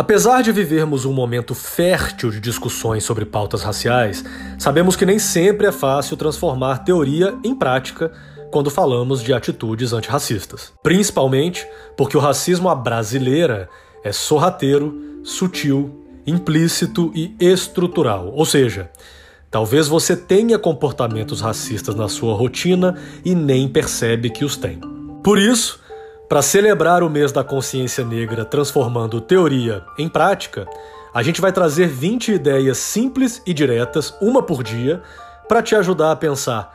Apesar de vivermos um momento fértil de discussões sobre pautas raciais, sabemos que nem sempre é fácil transformar teoria em prática quando falamos de atitudes antirracistas. Principalmente porque o racismo à brasileira é sorrateiro, sutil, implícito e estrutural, ou seja, talvez você tenha comportamentos racistas na sua rotina e nem percebe que os tem. Por isso, para celebrar o mês da consciência negra transformando teoria em prática, a gente vai trazer 20 ideias simples e diretas, uma por dia, para te ajudar a pensar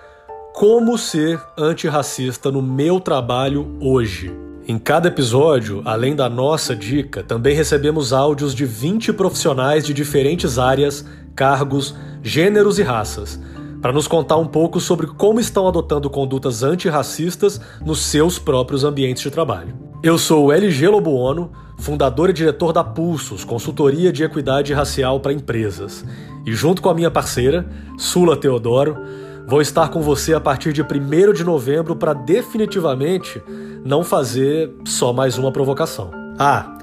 como ser antirracista no meu trabalho hoje. Em cada episódio, além da nossa dica, também recebemos áudios de 20 profissionais de diferentes áreas, cargos, gêneros e raças para nos contar um pouco sobre como estão adotando condutas antirracistas nos seus próprios ambientes de trabalho. Eu sou o LG Lobuono, fundador e diretor da Pulsos, consultoria de equidade racial para empresas. E junto com a minha parceira, Sula Teodoro, vou estar com você a partir de 1 de novembro para definitivamente não fazer só mais uma provocação. Ah,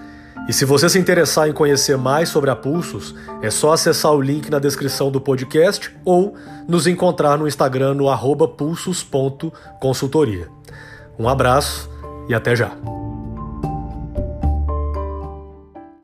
e se você se interessar em conhecer mais sobre a Pulsos, é só acessar o link na descrição do podcast ou nos encontrar no Instagram no pulsos.consultoria. Um abraço e até já!